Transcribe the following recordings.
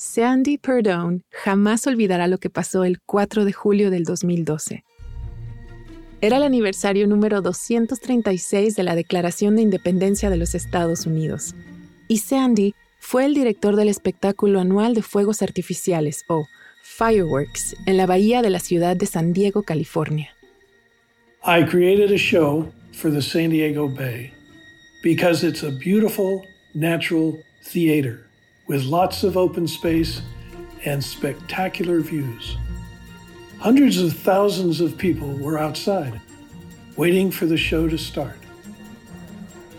Sandy Perdone jamás olvidará lo que pasó el 4 de julio del 2012. Era el aniversario número 236 de la Declaración de Independencia de los Estados Unidos. Y Sandy fue el director del espectáculo anual de fuegos artificiales, o Fireworks, en la bahía de la ciudad de San Diego, California. I created a show for the San Diego Bay because it's a beautiful, natural theater with lots of open space and spectacular views. Hundreds of thousands of people were outside, waiting for the show to start.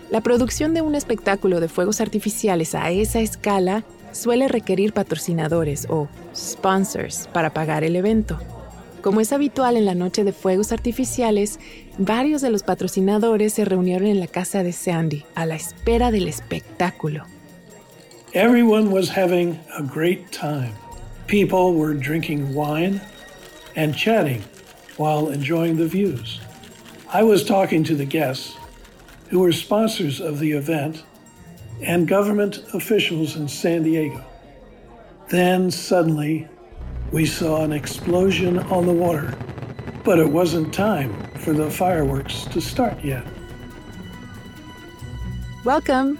La producción de un espectáculo de fuegos artificiales a esa escala suele requerir patrocinadores o sponsors para pagar el evento. Como es habitual en la noche de fuegos artificiales, varios de los patrocinadores se reunieron en la casa de Sandy a la espera del espectáculo. Everyone was having a great time. People were drinking wine and chatting while enjoying the views. I was talking to the guests, who were sponsors of the event, and government officials in San Diego. Then suddenly, we saw an explosion on the water, but it wasn't time for the fireworks to start yet. Welcome.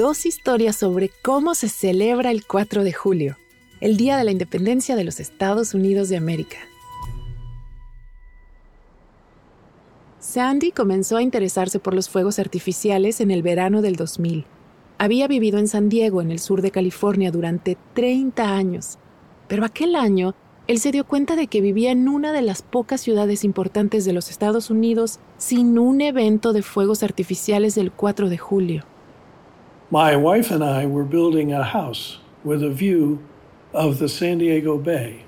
dos historias sobre cómo se celebra el 4 de julio, el Día de la Independencia de los Estados Unidos de América. Sandy comenzó a interesarse por los fuegos artificiales en el verano del 2000. Había vivido en San Diego, en el sur de California, durante 30 años, pero aquel año él se dio cuenta de que vivía en una de las pocas ciudades importantes de los Estados Unidos sin un evento de fuegos artificiales del 4 de julio. My wife and I were building a house with a view of the San Diego Bay,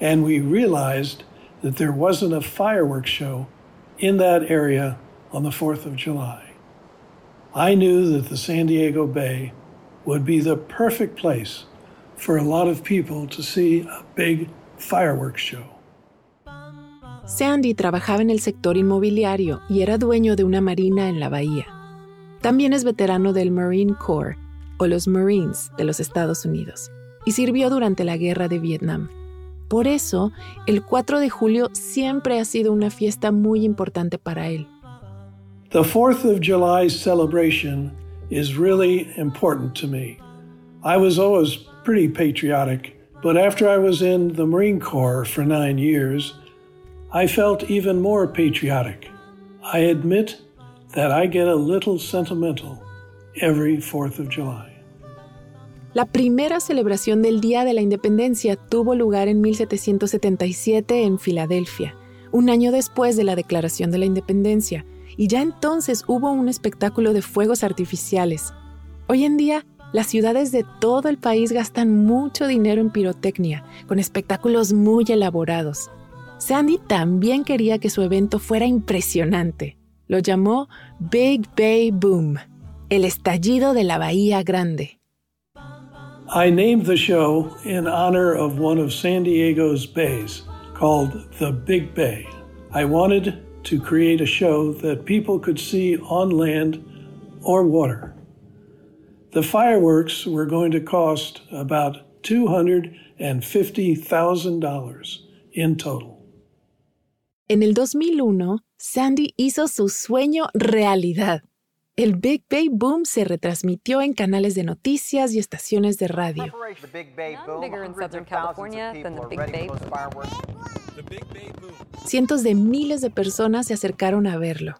and we realized that there wasn't a fireworks show in that area on the 4th of July. I knew that the San Diego Bay would be the perfect place for a lot of people to see a big fireworks show. Sandy trabajaba en el sector inmobiliario y era dueño de una marina en la bahía. También es veterano del Marine Corps, o los Marines de los Estados Unidos, y sirvió durante la Guerra de Vietnam. Por eso, el 4 de julio siempre ha sido una fiesta muy importante para él. The 4th of July celebration is really important to me. I was always pretty patriotic, but after I was in the Marine Corps for nine years, I felt even more patriotic. I admit that I get a little sentimental every 4th of. La primera celebración del Día de la Independencia tuvo lugar en 1777 en Filadelfia, un año después de la Declaración de la Independencia, y ya entonces hubo un espectáculo de fuegos artificiales. Hoy en día, las ciudades de todo el país gastan mucho dinero en pirotecnia, con espectáculos muy elaborados. Sandy también quería que su evento fuera impresionante. Lo llamó Big Bay Boom, el estallido de la Bahía Grande. I named the show in honor of one of San Diego's bays called the Big Bay. I wanted to create a show that people could see on land or water. The fireworks were going to cost about $250,000 in total. En el 2001, Sandy hizo su sueño realidad. El Big Bay Boom se retransmitió en canales de noticias y estaciones de radio. Cientos de miles de personas se acercaron a verlo.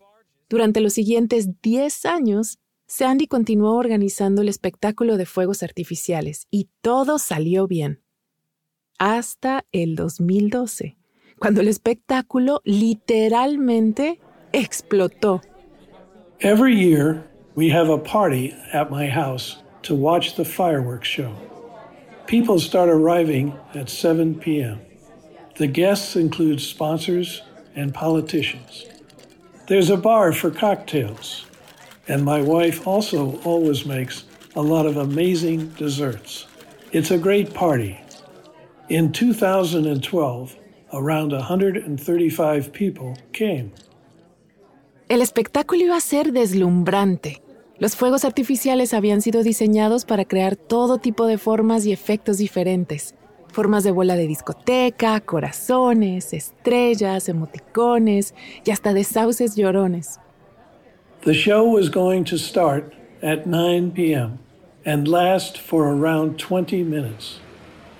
Durante los siguientes 10 años, Sandy continuó organizando el espectáculo de fuegos artificiales y todo salió bien. Hasta el 2012, cuando el espectáculo literalmente explotó. Every year, we have a party at my house to watch the fireworks show. People start arriving at 7 p.m. The guests include sponsors and politicians. There's a bar for cocktails, and my wife also always makes a lot of amazing desserts. It's a great party. In 2012, around 135 people came. El espectáculo iba a ser deslumbrante. Los fuegos artificiales habían sido diseñados para crear todo tipo de formas y efectos diferentes. Formas de bola de discoteca, corazones, estrellas, emoticones y hasta de sauces llorones. The show was going to start at 9 p.m. and last for around 20 minutes.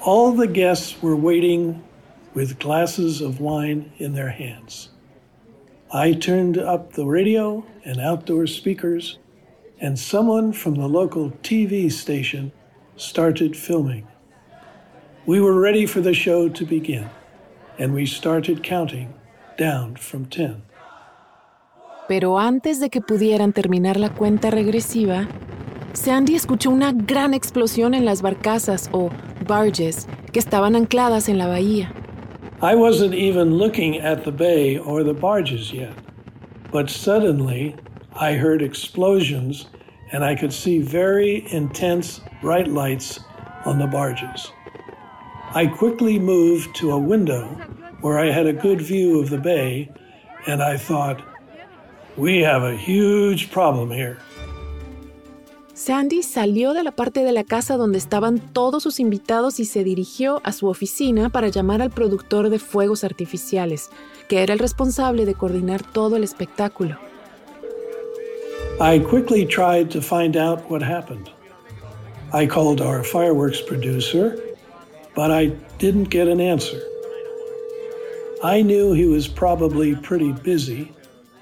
All the guests were waiting with glasses of wine in their hands. I turned up the radio and outdoor speakers, and someone from the local TV station started filming. We were ready for the show to begin, and we started counting down from 10. Pero antes de que pudieran terminar la cuenta regresiva, Sandy escuchó una gran explosión en las barcazas o barges que estaban ancladas en la bahía. I wasn't even looking at the bay or the barges yet, but suddenly I heard explosions and I could see very intense bright lights on the barges. I quickly moved to a window where I had a good view of the bay, and I thought, we have a huge problem here. Sandy salió de la parte de la casa donde estaban todos sus invitados y se dirigió a su oficina para llamar al productor de fuegos artificiales, que era el responsable de coordinar todo el espectáculo. I quickly tried to find out what happened. I called our fireworks producer, but I didn't get an answer. I knew he was probably pretty busy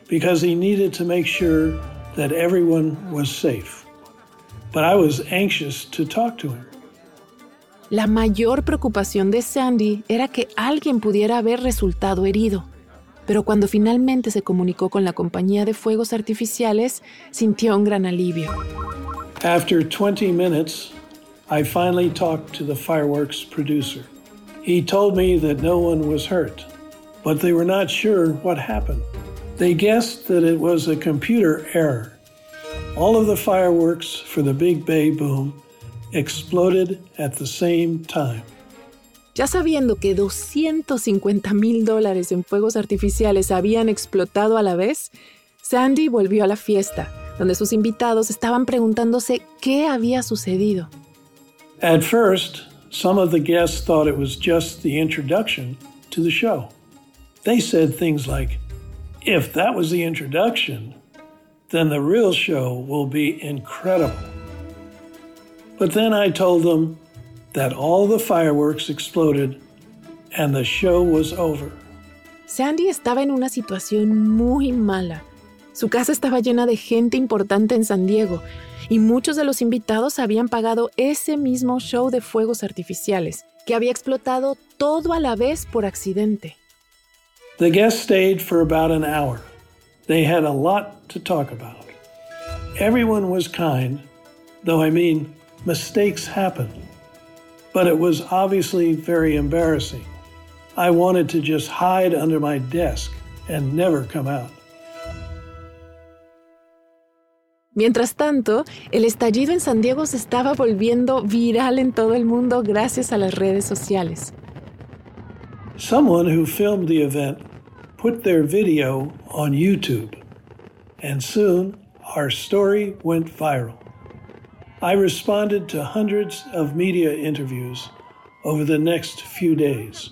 because he needed to make sure that everyone was safe but I was anxious to talk to him. La mayor preocupación de Sandy era que alguien pudiera haber resultado herido. Pero cuando finalmente se comunicó con la compañía de fuegos artificiales, sintió un gran alivio. After 20 minutes, I finally talked to the fireworks producer. He told me that no one was hurt, but they were not sure what happened. They guessed that it was a computer error all of the fireworks for the Big Bay boom exploded at the same time. Ya sabiendo que 250 mil dólares en fuegos artificiales habían explotado a la vez, Sandy volvió a la fiesta, donde sus invitados estaban preguntándose qué había sucedido. At first, some of the guests thought it was just the introduction to the show. They said things like, if that was the introduction, then the real show will be incredible. But then I told them that all the fireworks exploded and the show was over. Sandy estaba en una situación muy mala. Su casa estaba llena de gente importante en San Diego y muchos de los invitados habían pagado ese mismo show de fuegos artificiales que había explotado todo a la vez por accidente. The guests stayed for about an hour. They had a lot to talk about. Everyone was kind, though I mean, mistakes happen. But it was obviously very embarrassing. I wanted to just hide under my desk and never come out. Mientras tanto, el estallido en San Diego se estaba volviendo viral en todo el mundo gracias a las redes sociales. Someone who filmed the event put their video on YouTube, and soon our story went viral. I responded to hundreds of media interviews over the next few days.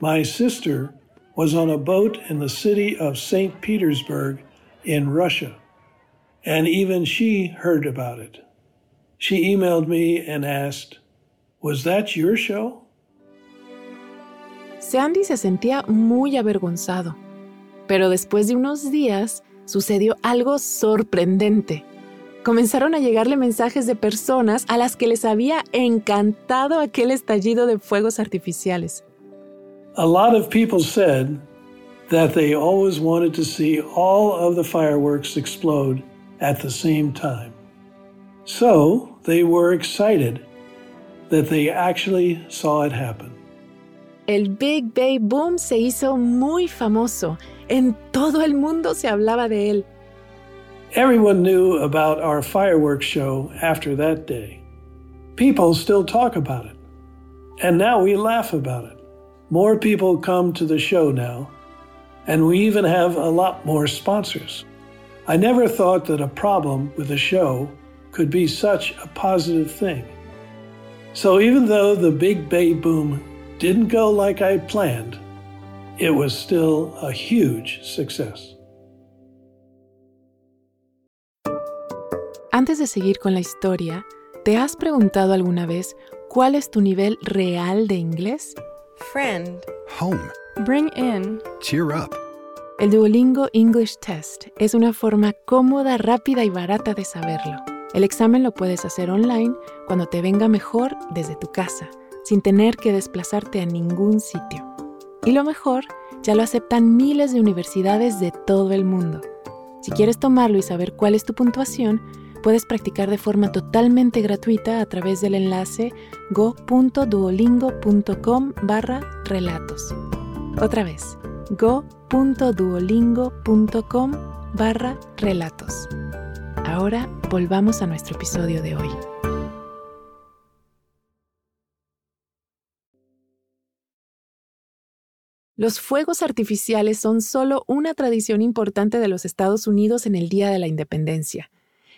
My sister was on a boat in the city of St. Petersburg in Russia, and even she heard about it. She emailed me and asked, Was that your show? Sandy se sentía muy avergonzado, pero después de unos días sucedió algo sorprendente. Comenzaron a llegarle mensajes de personas a las que les había encantado aquel estallido de fuegos artificiales. A lot of people said that they always wanted to see all of the fireworks explode at the same time. So they were excited that they actually saw it happen. El Big Bay Boom se hizo muy famoso. En todo el mundo se hablaba de él. Everyone knew about our fireworks show after that day. People still talk about it. And now we laugh about it. More people come to the show now, and we even have a lot more sponsors. I never thought that a problem with a show could be such a positive thing. So even though the Big Bay Boom didn't go like I planned, it was still a huge success. Antes de seguir con la historia, ¿te has preguntado alguna vez cuál es tu nivel real de inglés? Friend. Home. Bring in. Cheer up. El Duolingo English Test es una forma cómoda, rápida y barata de saberlo. El examen lo puedes hacer online cuando te venga mejor desde tu casa, sin tener que desplazarte a ningún sitio. Y lo mejor, ya lo aceptan miles de universidades de todo el mundo. Si quieres tomarlo y saber cuál es tu puntuación, puedes practicar de forma totalmente gratuita a través del enlace go.duolingo.com barra relatos. Otra vez, go.duolingo.com barra relatos. Ahora volvamos a nuestro episodio de hoy. Los fuegos artificiales son solo una tradición importante de los Estados Unidos en el Día de la Independencia.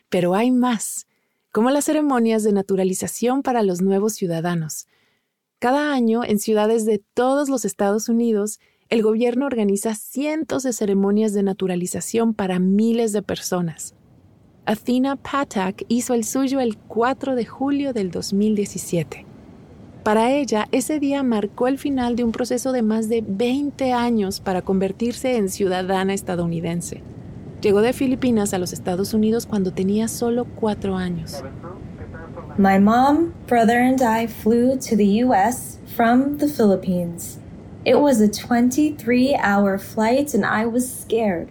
Pero hay más, como las ceremonias de naturalización para los nuevos ciudadanos. Cada año, en ciudades de todos los Estados Unidos, el gobierno organiza cientos de ceremonias de naturalización para miles de personas. Athena Patak hizo el suyo el 4 de julio del 2017. Para ella, ese día marcó el final de un proceso de más de 20 años para convertirse en ciudadana estadounidense. Llegó de Filipinas a los Estados Unidos cuando tenía solo cuatro años. My mom, brother, and I flew to the U.S. from the Philippines. It was a 23 hour flight and I was scared.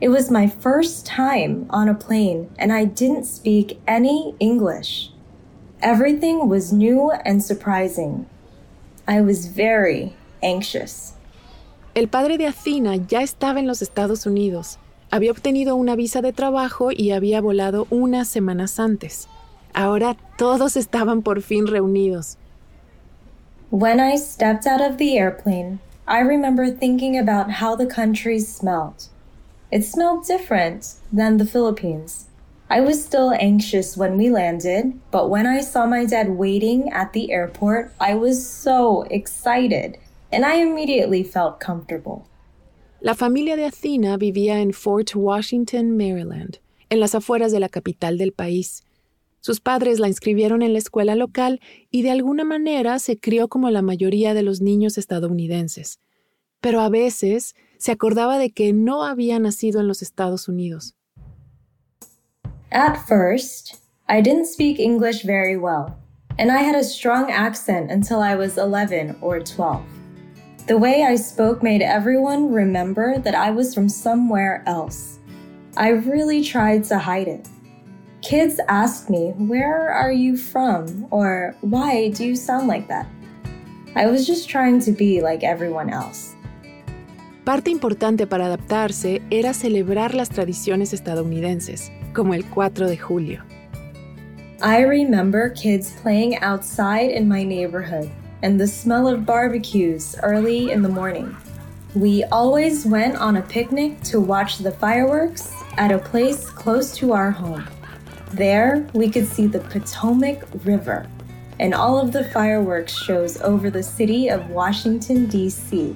It was my first time on a plane and I didn't speak any English. Everything was new and surprising. I was very anxious. El padre de Athena ya estaba en los Estados Unidos. Había obtenido una visa de trabajo y había volado unas semanas antes. Ahora todos estaban por fin reunidos. When I stepped out of the airplane, I remember thinking about how the country smelled. It smelled different than the Philippines. I was still anxious when we landed, but when I saw my dad waiting at the airport, I was so excited and I immediately felt comfortable. La familia de Athena vivía en Fort Washington, Maryland, en las afueras de la capital del país. Sus padres la inscribieron en la escuela local y de alguna manera se crió como la mayoría de los niños estadounidenses. Pero a veces se acordaba de que no había nacido en los Estados Unidos. At first, I didn't speak English very well, and I had a strong accent until I was 11 or 12. The way I spoke made everyone remember that I was from somewhere else. I really tried to hide it. Kids asked me, Where are you from? or Why do you sound like that? I was just trying to be like everyone else. Parte importante para adaptarse era celebrar las tradiciones estadounidenses, como el 4 de julio. I remember kids playing outside in my neighborhood and the smell of barbecues early in the morning. We always went on a picnic to watch the fireworks at a place close to our home. There, we could see the Potomac River and all of the fireworks shows over the city of Washington, D.C.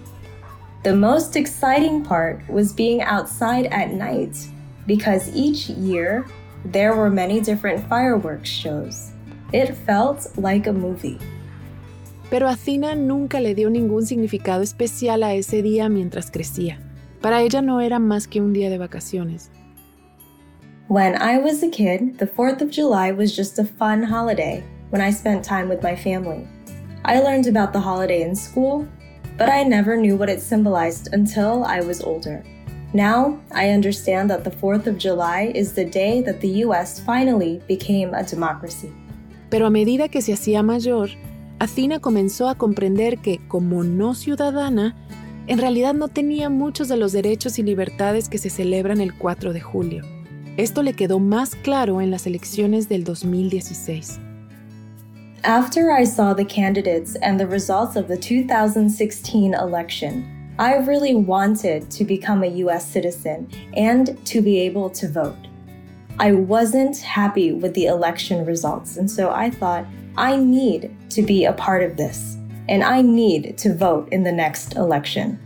The most exciting part was being outside at night because each year there were many different fireworks shows. It felt like a movie. Pero Athena nunca le dio ningún significado especial a ese día mientras crecía. Para ella no era más que un día de vacaciones. When I was a kid, the 4th of July was just a fun holiday when I spent time with my family. I learned about the holiday in school, but I never knew what it symbolized until I was older. Now, I understand that the 4th of July is the day that the US finally became a democracy. Pero a medida que se hacía mayor, Athena comenzó a comprender que, como no ciudadana, en realidad no tenía muchos de los derechos y libertades que se celebran el 4 de julio. Esto le quedó más claro en las elecciones del 2016. After I saw the candidates and the results of the 2016 election, I really wanted to become a US citizen and to be able to vote. I wasn't happy with the election results, and so I thought, I need to be a part of this, and I need to vote in the next election.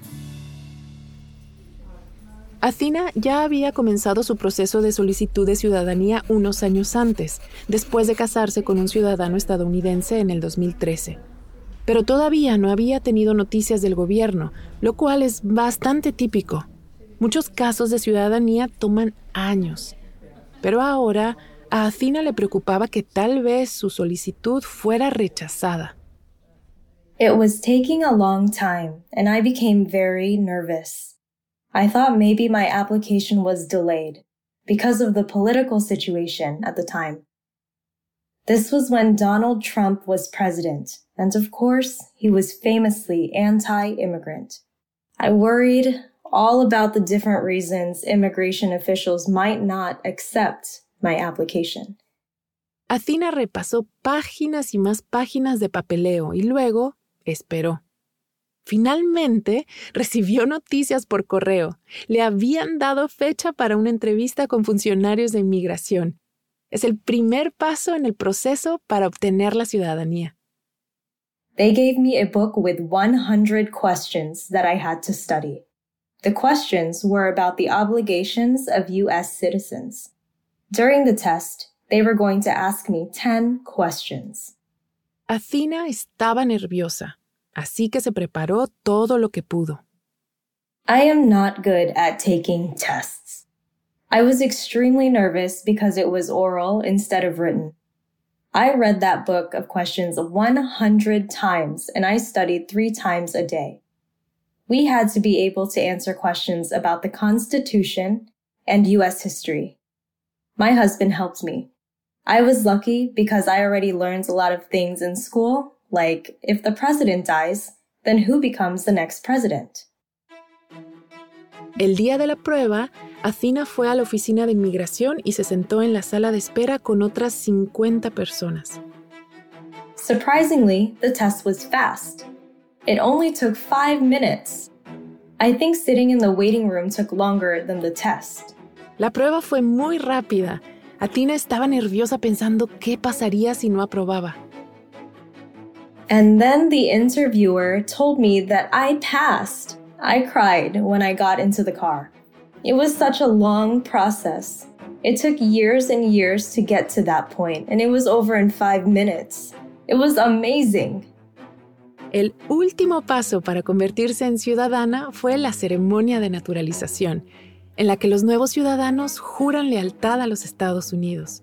Athena ya había comenzado su proceso de solicitud de ciudadanía unos años antes, después de casarse con un ciudadano estadounidense en el 2013. Pero todavía no había tenido noticias del gobierno, lo cual es bastante típico. Muchos casos de ciudadanía toman años. Pero ahora a Athena le preocupaba que tal vez su solicitud fuera rechazada. It was taking a long time, and I became very nervous. I thought maybe my application was delayed because of the political situation at the time. This was when Donald Trump was president, and of course, he was famously anti immigrant. I worried all about the different reasons immigration officials might not accept my application. Athena repasó páginas y más páginas de papeleo y luego esperó. Finalmente recibió noticias por correo. Le habían dado fecha para una entrevista con funcionarios de inmigración. Es el primer paso en el proceso para obtener la ciudadanía. They gave me a book with 100 questions that I had to study. The questions were about the obligations of U.S. citizens. During the test, they were going to ask me 10 questions. Athena estaba nerviosa. así que se preparó todo lo que pudo. I am not good at taking tests. I was extremely nervous because it was oral instead of written. I read that book of questions 100 times and I studied three times a day. We had to be able to answer questions about the Constitution and U.S. history. My husband helped me. I was lucky because I already learned a lot of things in school like if the president dies, then who becomes the next president? El día de la prueba, Athena fue a la oficina de inmigración y se sentó en la sala de espera con otras 50 personas. Surprisingly, the test was fast. It only took five minutes. I think sitting in the waiting room took longer than the test. La prueba fue muy rápida. Athena estaba nerviosa pensando qué pasaría si no aprobaba. And then the interviewer told me that I passed. I cried when I got into the car. It was such a long process. It took years and years to get to that point, and it was over in five minutes. It was amazing. El último paso para convertirse en ciudadana fue la ceremonia de naturalización, en la que los nuevos ciudadanos juran lealtad a los Estados Unidos.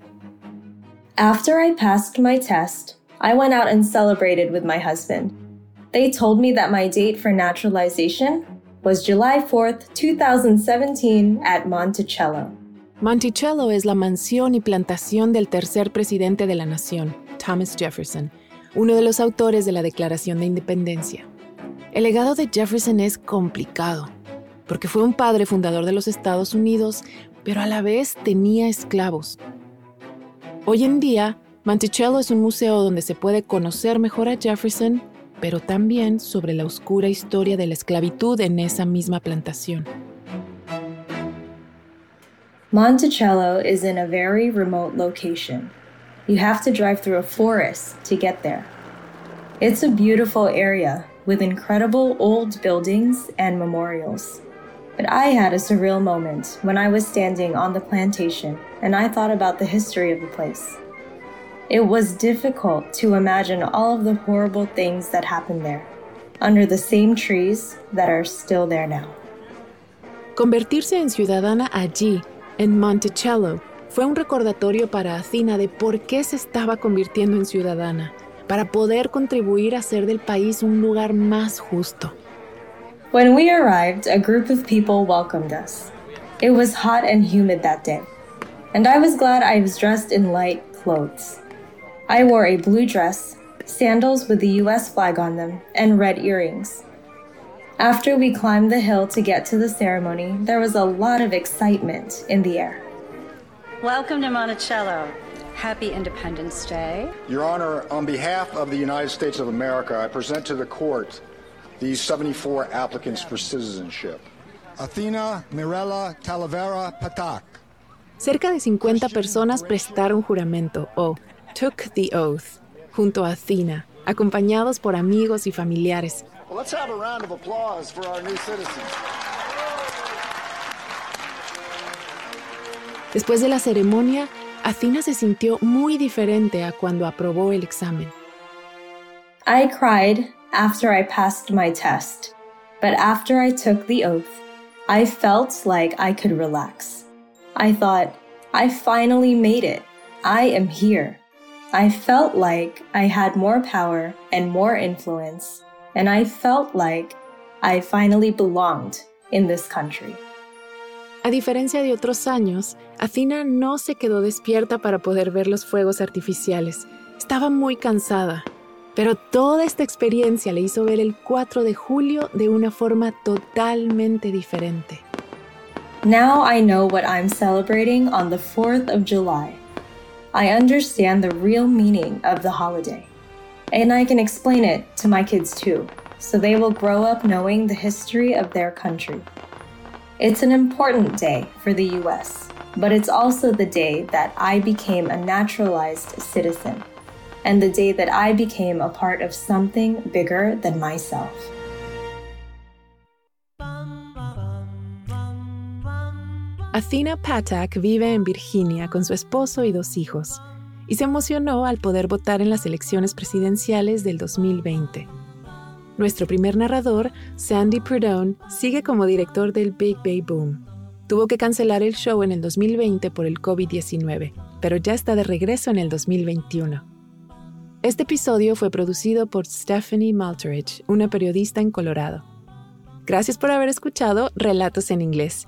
After I passed my test, I went out and celebrated with my husband. They told me that my date for naturalization was July 4th, 2017 at Monticello. Monticello es la mansión y plantación del tercer presidente de la nación, Thomas Jefferson, uno de los autores de la Declaración de Independencia. El legado de Jefferson es complicado, porque fue un padre fundador de los Estados Unidos, pero a la vez tenía esclavos. Hoy en día, Monticello es un museo donde se puede conocer mejor a Jefferson, pero también sobre la oscura historia de la esclavitud en esa misma plantación. Monticello is in a very remote location. You have to drive through a forest to get there. It's a beautiful area with incredible old buildings and memorials. But I had a surreal moment when I was standing on the plantation and I thought about the history of the place. It was difficult to imagine all of the horrible things that happened there, under the same trees that are still there now. Convertirse en ciudadana allí, en Monticello, fue un recordatorio para Athena de por qué se estaba convirtiendo en ciudadana, para poder contribuir a hacer del país un lugar más justo. When we arrived, a group of people welcomed us. It was hot and humid that day, and I was glad I was dressed in light clothes. I wore a blue dress, sandals with the US flag on them, and red earrings. After we climbed the hill to get to the ceremony, there was a lot of excitement in the air. Welcome to Monticello. Happy Independence Day. Your Honor, on behalf of the United States of America, I present to the court these 74 applicants for citizenship. Athena Mirella Talavera Patak. Cerca de 50 personas prestaron juramento o took the oath junto a Athena, acompañados por amigos y familiares. Well, let's have a round of applause for our new citizens. Después de la ceremonia, Athena se sintió muy diferente a cuando aprobó el examen. I cried after I passed my test, but after I took the oath, I felt like I could relax. I thought, I finally made it. I am here. I felt like I had more power and more influence, and I felt like I finally belonged in this country. A diferencia de otros años, Athena no se quedó despierta para poder ver los fuegos artificiales. Estaba muy cansada, pero toda esta experiencia le hizo ver el 4 de julio de una forma totalmente diferente. Now I know what I'm celebrating on the 4th of July. I understand the real meaning of the holiday. And I can explain it to my kids too, so they will grow up knowing the history of their country. It's an important day for the US, but it's also the day that I became a naturalized citizen and the day that I became a part of something bigger than myself. Athena Patak vive en Virginia con su esposo y dos hijos y se emocionó al poder votar en las elecciones presidenciales del 2020. Nuestro primer narrador, Sandy Prudhomme, sigue como director del Big Bay Boom. Tuvo que cancelar el show en el 2020 por el COVID-19, pero ya está de regreso en el 2021. Este episodio fue producido por Stephanie Malteridge, una periodista en Colorado. Gracias por haber escuchado Relatos en Inglés.